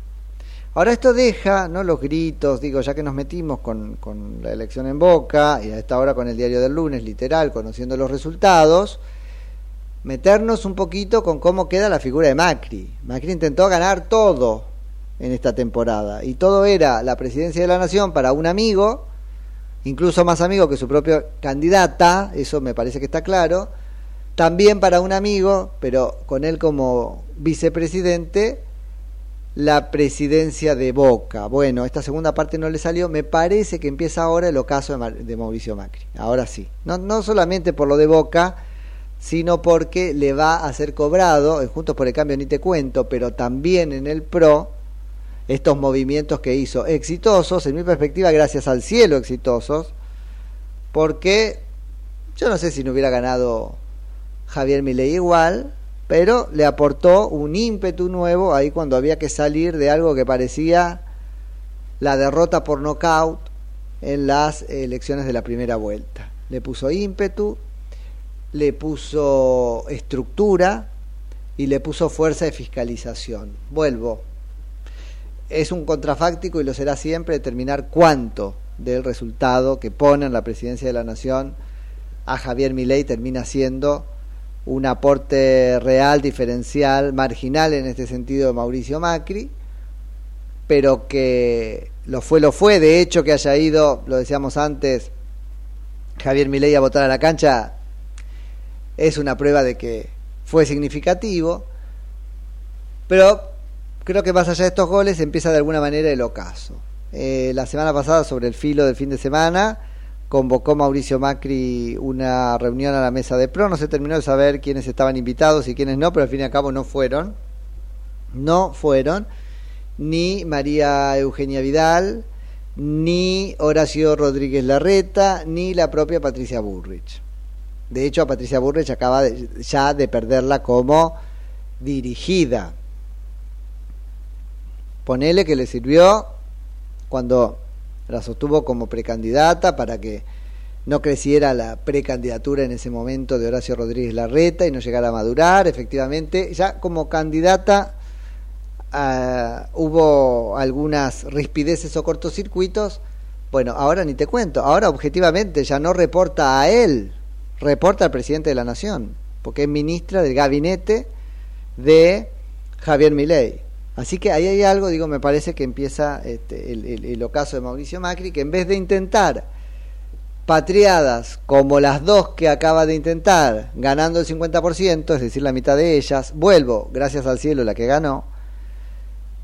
Ahora esto deja, ¿no? Los gritos, digo, ya que nos metimos con, con la elección en Boca y a esta hora con el diario del lunes, literal, conociendo los resultados, meternos un poquito con cómo queda la figura de Macri. Macri intentó ganar todo en esta temporada y todo era la presidencia de la nación para un amigo, incluso más amigo que su propia candidata, eso me parece que está claro, también para un amigo, pero con él como vicepresidente, la presidencia de Boca. Bueno, esta segunda parte no le salió. Me parece que empieza ahora el ocaso de, Mauricio Macri. Ahora sí. No, no solamente por lo de Boca, sino porque le va a ser cobrado, en Juntos por el Cambio ni te cuento, pero también en el PRO, estos movimientos que hizo exitosos, en mi perspectiva, gracias al cielo exitosos, porque yo no sé si no hubiera ganado Javier Milei igual, pero le aportó un ímpetu nuevo ahí cuando había que salir de algo que parecía la derrota por nocaut en las elecciones de la primera vuelta. Le puso ímpetu, le puso estructura y le puso fuerza de fiscalización. Vuelvo. Es un contrafáctico y lo será siempre determinar cuánto del resultado que pone en la presidencia de la nación a Javier Milei termina siendo un aporte real, diferencial, marginal en este sentido de Mauricio Macri, pero que lo fue, lo fue. De hecho, que haya ido, lo decíamos antes, Javier Milei a votar a la cancha, es una prueba de que fue significativo. Pero creo que más allá de estos goles empieza de alguna manera el ocaso. Eh, la semana pasada, sobre el filo del fin de semana, convocó Mauricio Macri una reunión a la mesa de PRO. No se terminó de saber quiénes estaban invitados y quiénes no, pero al fin y al cabo no fueron. No fueron ni María Eugenia Vidal, ni Horacio Rodríguez Larreta, ni la propia Patricia Burrich. De hecho, a Patricia Burrich acaba de- ya de perderla como dirigida. Ponele que le sirvió cuando la sostuvo como precandidata para que no creciera la precandidatura en ese momento de Horacio Rodríguez Larreta y no llegara a madurar. Efectivamente, ya como candidata ah, hubo algunas rispideces o cortocircuitos. Bueno, ahora ni te cuento. Ahora objetivamente ya no reporta a él, reporta al presidente de la Nación, porque es ministra del gabinete de Javier Milei. Así que ahí hay algo, digo, me parece que empieza este, el, el- el ocaso de Mauricio Macri, que en vez de intentar patriadas como las dos que acaba de intentar, ganando el 50%, es decir, la mitad de ellas, vuelvo, gracias al cielo, la que ganó,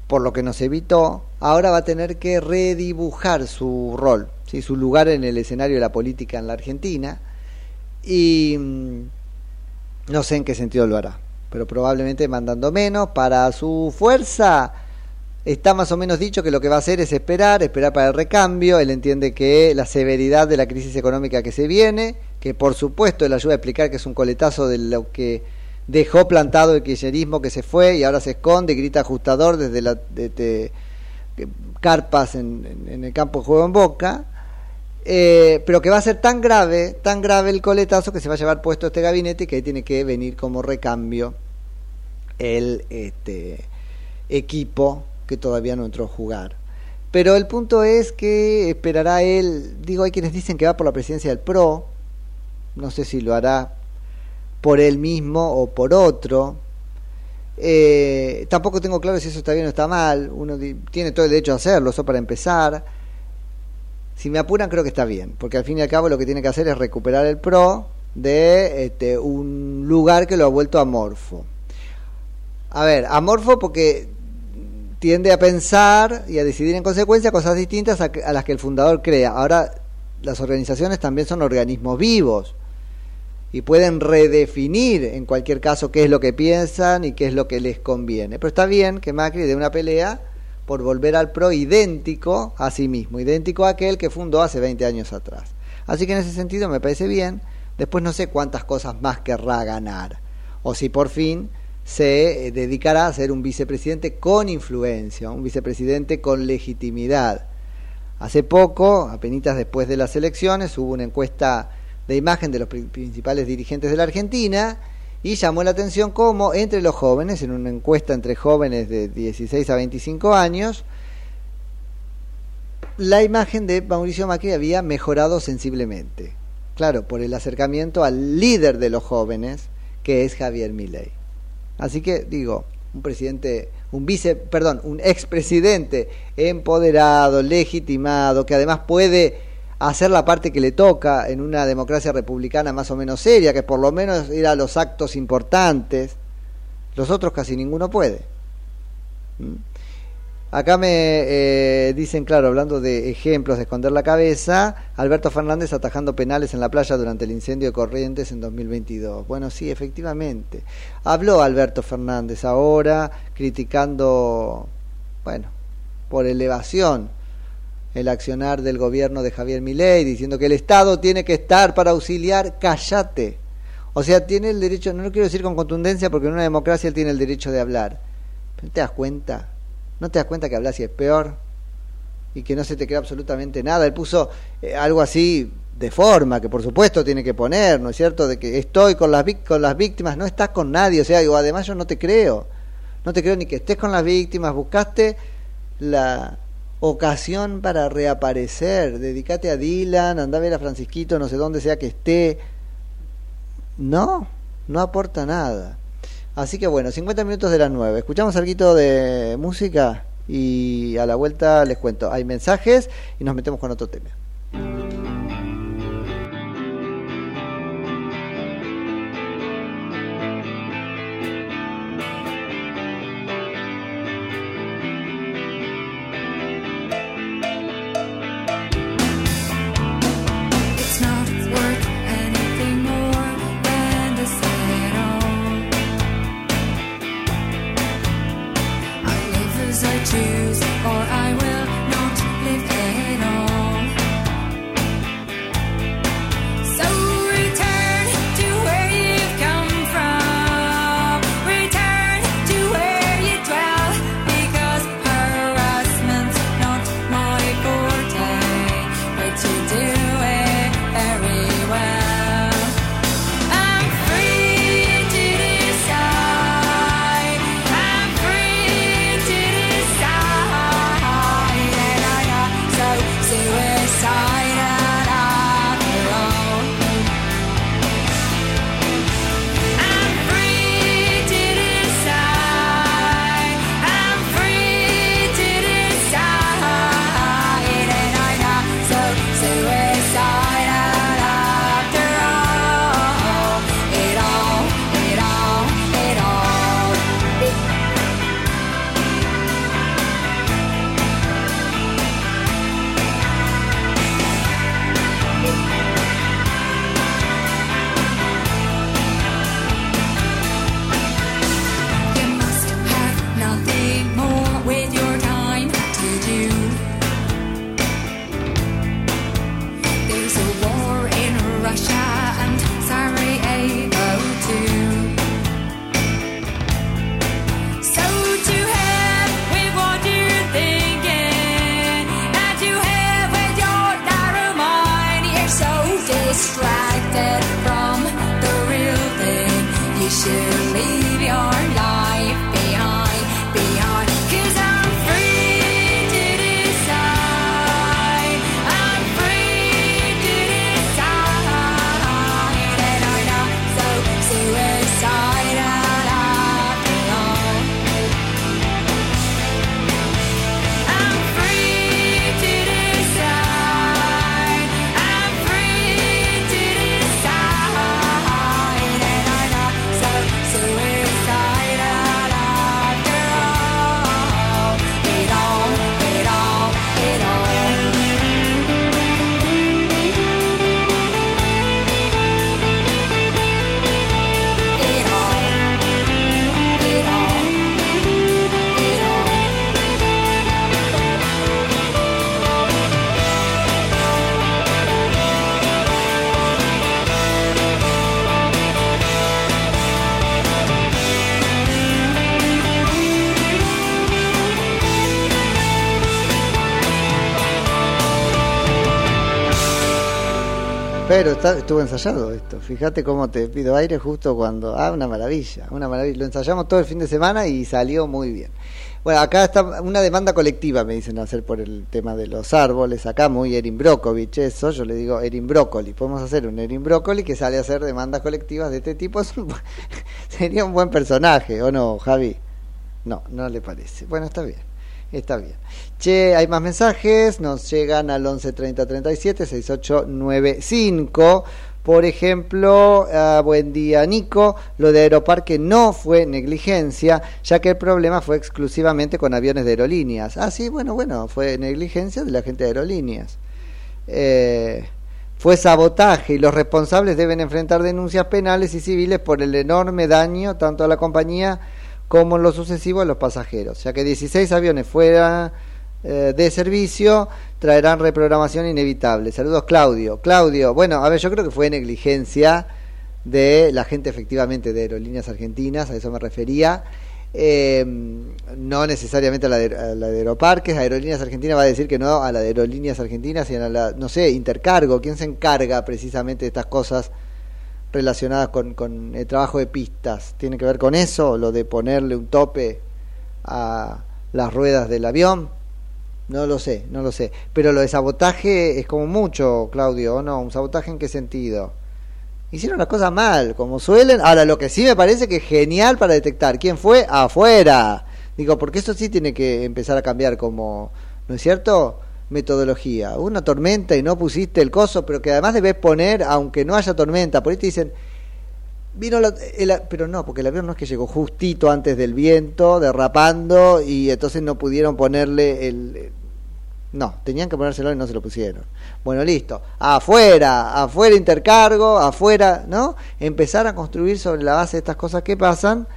por lo que nos evitó, ahora va a tener que redibujar su rol, ¿sí? su lugar en el escenario de la política en la Argentina, y mm, no sé en qué sentido lo hará, pero probablemente mandando menos. Para su fuerza está más o menos dicho que lo que va a hacer es esperar, esperar para el recambio. Él entiende que la severidad de la crisis económica que se viene, que por supuesto le ayuda a explicar que es un coletazo de lo que dejó plantado el kirchnerismo que se fue y ahora se esconde y grita ajustador desde la eh, carpas en- en el campo de juego en Boca. Eh, pero que va a ser tan grave, tan grave el coletazo que se va a llevar puesto este gabinete que ahí tiene que venir como recambio el este, equipo que todavía no entró a jugar. Pero el punto es que esperará él, digo, hay quienes dicen que va por la presidencia del PRO, no sé si lo hará por él mismo o por otro. Eh, tampoco tengo claro si eso está bien o está mal, uno tiene todo el derecho a hacerlo, eso para empezar. Si me apuran creo que está bien, porque al fin y al cabo lo que tiene que hacer es recuperar el PRO de este, un lugar que lo ha vuelto amorfo. A ver, amorfo porque tiende a pensar y a decidir en consecuencia cosas distintas a, a las que el fundador crea. Ahora, las organizaciones también son organismos vivos y pueden redefinir en cualquier caso qué es lo que piensan y qué es lo que les conviene. Pero está bien que Macri dé una pelea por volver al PRO idéntico a sí mismo, idéntico a aquel que fundó hace 20 años atrás. Así que en ese sentido me parece bien. Después no sé cuántas cosas más querrá ganar. O si por fin se eh, dedicará a ser un vicepresidente con influencia, un vicepresidente con legitimidad. Hace poco, apenas después de las elecciones, hubo una encuesta de imagen de los pri- principales dirigentes de la Argentina y llamó la atención cómo entre los jóvenes, en una encuesta entre jóvenes de 16 a 25 años, la imagen de Mauricio Macri había mejorado sensiblemente. Claro, por el acercamiento al líder de los jóvenes, que es Javier Milei. Así que digo, un presidente, un vice, perdón, un expresidente empoderado, legitimado, que además puede hacer la parte que le toca en una democracia republicana más o menos seria, que por lo menos ir a los actos importantes. Los otros casi ninguno puede. ¿Mm? Acá me eh, dicen, claro, hablando de ejemplos de esconder la cabeza, Alberto Fernández atajando penales en la playa durante el incendio de Corrientes en 2022. Bueno, sí, efectivamente. Habló Alberto Fernández ahora criticando, bueno, por elevación el accionar del gobierno de Javier Milei, diciendo que el Estado tiene que estar para auxiliar, cállate. O sea, tiene el derecho, no lo quiero decir con contundencia porque en una democracia él tiene el derecho de hablar. ¿Pero te das cuenta? ¿No te das cuenta que hablas y es peor? Y que no se te crea absolutamente nada. Él puso eh, algo así de forma, que por supuesto tiene que poner, ¿no es cierto? De que estoy con las, con las víctimas, no estás con nadie. O sea, digo, además yo no te creo. No te creo ni que estés con las víctimas. Buscaste la ocasión para reaparecer. Dedicate a Dylan, anda a ver a Francisquito, no sé dónde sea que esté. No, no aporta nada. Así que bueno, 50 minutos de las 9. Escuchamos algo de música y a la vuelta les cuento. Hay mensajes y nos metemos con otro tema. Pero está- estuvo ensayado esto. Fíjate cómo te pido aire justo cuando. Ah, una maravilla, una maravilla. Lo ensayamos todo el fin de semana y salió muy bien. Bueno, acá está una demanda colectiva, me dicen hacer por el tema de los árboles. Acá muy Erin Brockovich, eso. Yo le digo Erin Broccoli. Podemos hacer un Erin Broccoli que sale a hacer demandas colectivas de este tipo. Un sería un buen personaje, ¿o no, Javi? No, no le parece. Bueno, está bien. Está bien. Che, hay más mensajes. Nos llegan al 11 30 37 68 95. Por ejemplo, ah, buen día Nico, lo de Aeroparque no fue negligencia, ya que el problema fue exclusivamente con aviones de aerolíneas. Ah, sí, bueno, bueno, fue negligencia de la gente de aerolíneas. Eh, fue sabotaje y los responsables deben enfrentar denuncias penales y civiles por el enorme daño tanto a la compañía como en lo sucesivo a los pasajeros, ya que 16 aviones fuera eh, de servicio traerán reprogramación inevitable. Saludos Claudio. Claudio, bueno, a ver, yo creo que fue negligencia de la gente efectivamente de Aerolíneas Argentinas, a eso me refería. Eh, no necesariamente a la, de, a la de Aeroparques, Aerolíneas Argentinas va a decir que no a la de Aerolíneas Argentinas, sino a la, no sé, Intercargo, ¿quién se encarga precisamente de estas cosas relacionadas con, con el trabajo de pistas? ¿Tiene que ver con eso, lo de ponerle un tope a las ruedas del avión? No lo sé, no lo sé. Pero lo de sabotaje es como mucho, Claudio, ¿o no? ¿Un sabotaje en qué sentido? Hicieron las cosas mal, como suelen. Ahora, lo que sí me parece que es genial para detectar quién fue afuera. Digo, porque eso sí tiene que empezar a cambiar como, ¿no es cierto? Metodología. Una tormenta y no pusiste el coso, pero que además debes poner, aunque no haya tormenta. Por ahí te dicen, vino la- pero no, porque el avión no es que llegó justito antes del viento, derrapando, y entonces no pudieron ponerle el... No, tenían que ponérselo y no se lo pusieron. Bueno, listo. Afuera, afuera intercargo, afuera, ¿no? Empezar a construir sobre la base de estas cosas que pasan,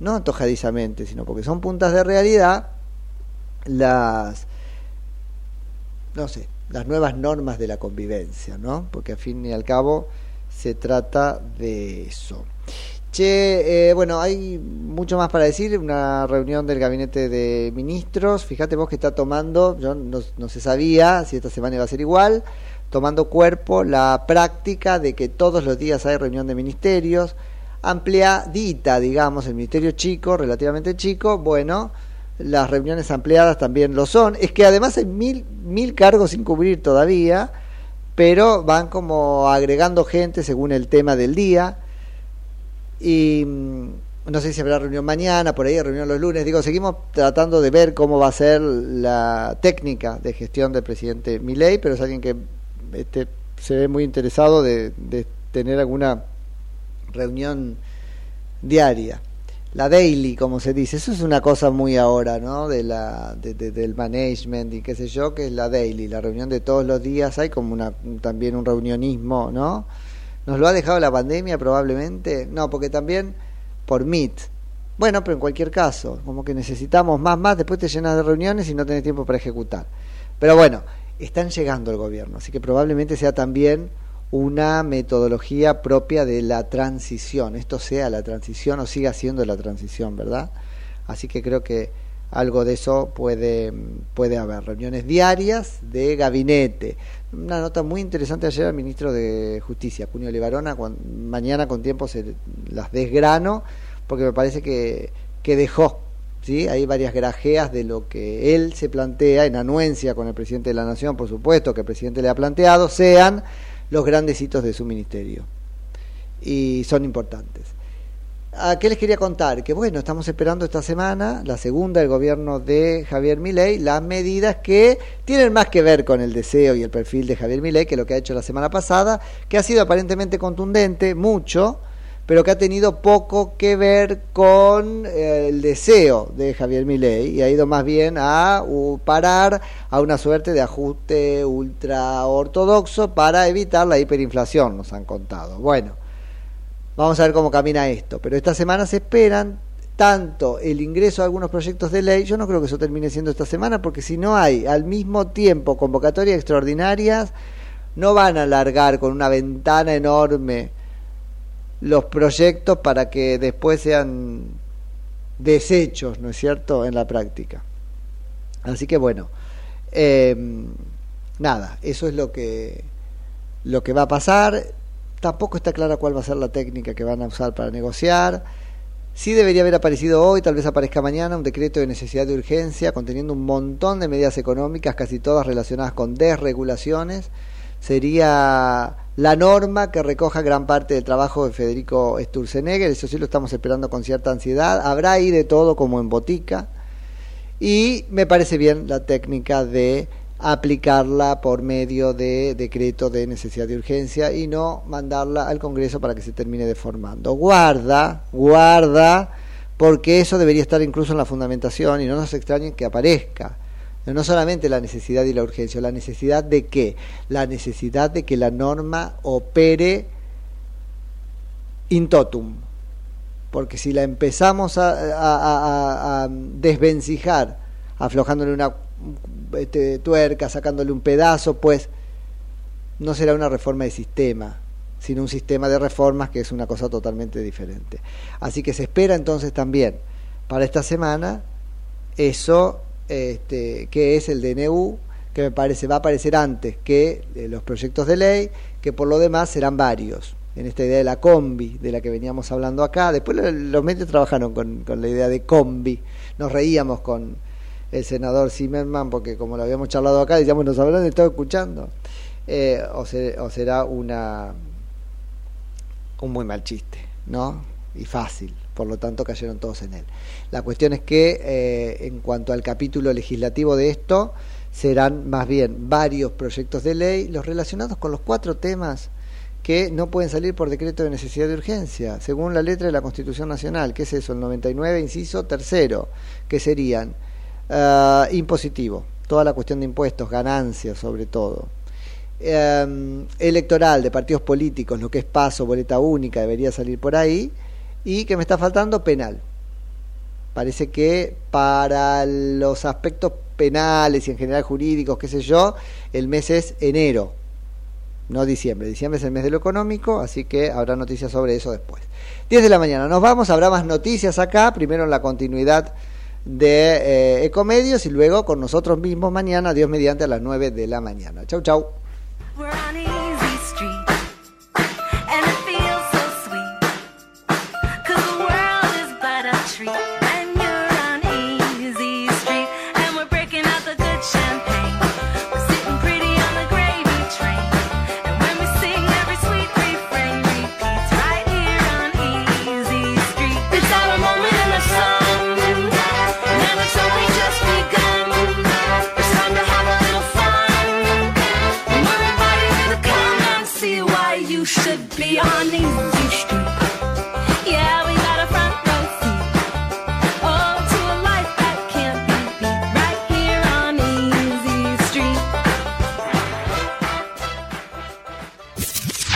no antojadizamente, sino porque son puntas de realidad, las, no sé, las nuevas normas de la convivencia, ¿no? Porque al fin y al cabo se trata de eso. Che, eh, bueno, hay mucho más para decir. Una reunión del gabinete de ministros. Fíjate vos que está tomando, yo no, no se sabía si esta semana iba a ser igual, tomando cuerpo la práctica de que todos los días hay reunión de ministerios, ampliadita, digamos, el ministerio chico, relativamente chico, bueno, las reuniones ampliadas también lo son. Es que además hay mil, mil cargos sin cubrir todavía, pero van como agregando gente según el tema del día. Y mm, no sé si habrá reunión mañana, por ahí reunión los lunes. Digo, seguimos tratando de ver cómo va a ser la técnica de gestión del presidente Milei, pero es alguien que este, se ve muy interesado de, de tener alguna reunión diaria. La daily, como se dice, eso es una cosa muy ahora, ¿no? De la, de- de- del management y qué sé yo, que es la daily, la reunión de todos los días. Hay como una, también un reunionismo, ¿no? ¿Nos lo ha dejado la pandemia probablemente? No, porque también por Meet. Bueno, pero en cualquier caso, como que necesitamos más, más, después te llenas de reuniones y no tenés tiempo para ejecutar. Pero bueno, están llegando al gobierno, así que probablemente sea también una metodología propia de la transición. Esto sea la transición o siga siendo la transición, ¿verdad? Así que creo que algo de eso puede, puede haber. Reuniones diarias de gabinete. Una nota muy interesante ayer al ministro de Justicia, Cunio Levarona, mañana con tiempo se las desgrano, porque me parece que, que dejó ¿sí? Hay varias grajeas de lo que él se plantea en anuencia con el presidente de la Nación, por supuesto, que el presidente le ha planteado, sean los grandes hitos de su ministerio. Y son importantes. ¿A qué les quería contar? Que bueno, estamos esperando esta semana, la segunda del gobierno de Javier Milei, las medidas que tienen más que ver con el deseo y el perfil de Javier Milei que lo que ha hecho la semana pasada, que ha sido aparentemente contundente, mucho, pero que ha tenido poco que ver con eh, el deseo de Javier Milei y ha ido más bien a parar a una suerte de ajuste ultra ortodoxo para evitar la hiperinflación, nos han contado. Bueno, vamos a ver cómo camina esto, pero esta semana se esperan tanto el ingreso a algunos proyectos de ley, yo no creo que eso termine siendo esta semana, porque si no hay al mismo tiempo convocatorias extraordinarias, no van a alargar con una ventana enorme los proyectos para que después sean desechos, ¿no es cierto?, en la práctica. Así que bueno, eh, nada, eso es lo que lo que va a pasar. Tampoco está clara cuál va a ser la técnica que van a usar para negociar. Sí debería haber aparecido hoy, tal vez aparezca mañana, un decreto de necesidad de urgencia conteniendo un montón de medidas económicas, casi todas relacionadas con desregulaciones. Sería la norma que recoja gran parte del trabajo de Federico Sturzenegger, eso sí lo estamos esperando con cierta ansiedad. Habrá ahí de todo como en botica. Y me parece bien la técnica de aplicarla por medio de decreto de necesidad de urgencia y no mandarla al Congreso para que se termine deformando. Guarda, guarda, porque eso debería estar incluso en la fundamentación y no nos extrañen que aparezca. No solamente la necesidad y la urgencia, la necesidad de qué? La necesidad de que la norma opere in totum. Porque si la empezamos a, desvencijar, aflojándole una este, tuerca, sacándole un pedazo, pues no será una reforma de sistema, sino un sistema de reformas que es una cosa totalmente diferente. Así que se espera entonces también para esta semana eso este, que es el DNU, que me parece va a aparecer antes que eh, los proyectos de ley, que por lo demás serán varios. En esta idea de la combi, de la que veníamos hablando acá. Después lo- los medios trabajaron con, con la idea de combi. Nos reíamos con el senador Zimmerman, porque como lo habíamos charlado acá, decíamos, nos habrán estado escuchando. Eh, o, o será una un muy mal chiste, ¿no? Y fácil, por lo tanto cayeron todos en él. La cuestión es que eh, en cuanto al capítulo legislativo de esto, serán más bien varios proyectos de ley, los relacionados con los cuatro temas que no pueden salir por decreto de necesidad de urgencia, según la letra de la Constitución Nacional, que es eso, el 99, inciso tercero, que serían ah, impositivo, toda la cuestión de impuestos, ganancias sobre todo, eh, electoral de partidos políticos, lo que es paso, boleta única, debería salir por ahí, y que me está faltando penal. Parece que para los aspectos penales y en general jurídicos, qué sé yo, el mes es enero, no diciembre. Diciembre es el mes de lo económico, así que habrá noticias sobre eso después. 10 de la mañana, nos vamos, habrá más noticias acá, primero en la continuidad de eh, Ecomedios y luego con nosotros mismos mañana, Dios mediante, a las 9 de la mañana. Chau, chau.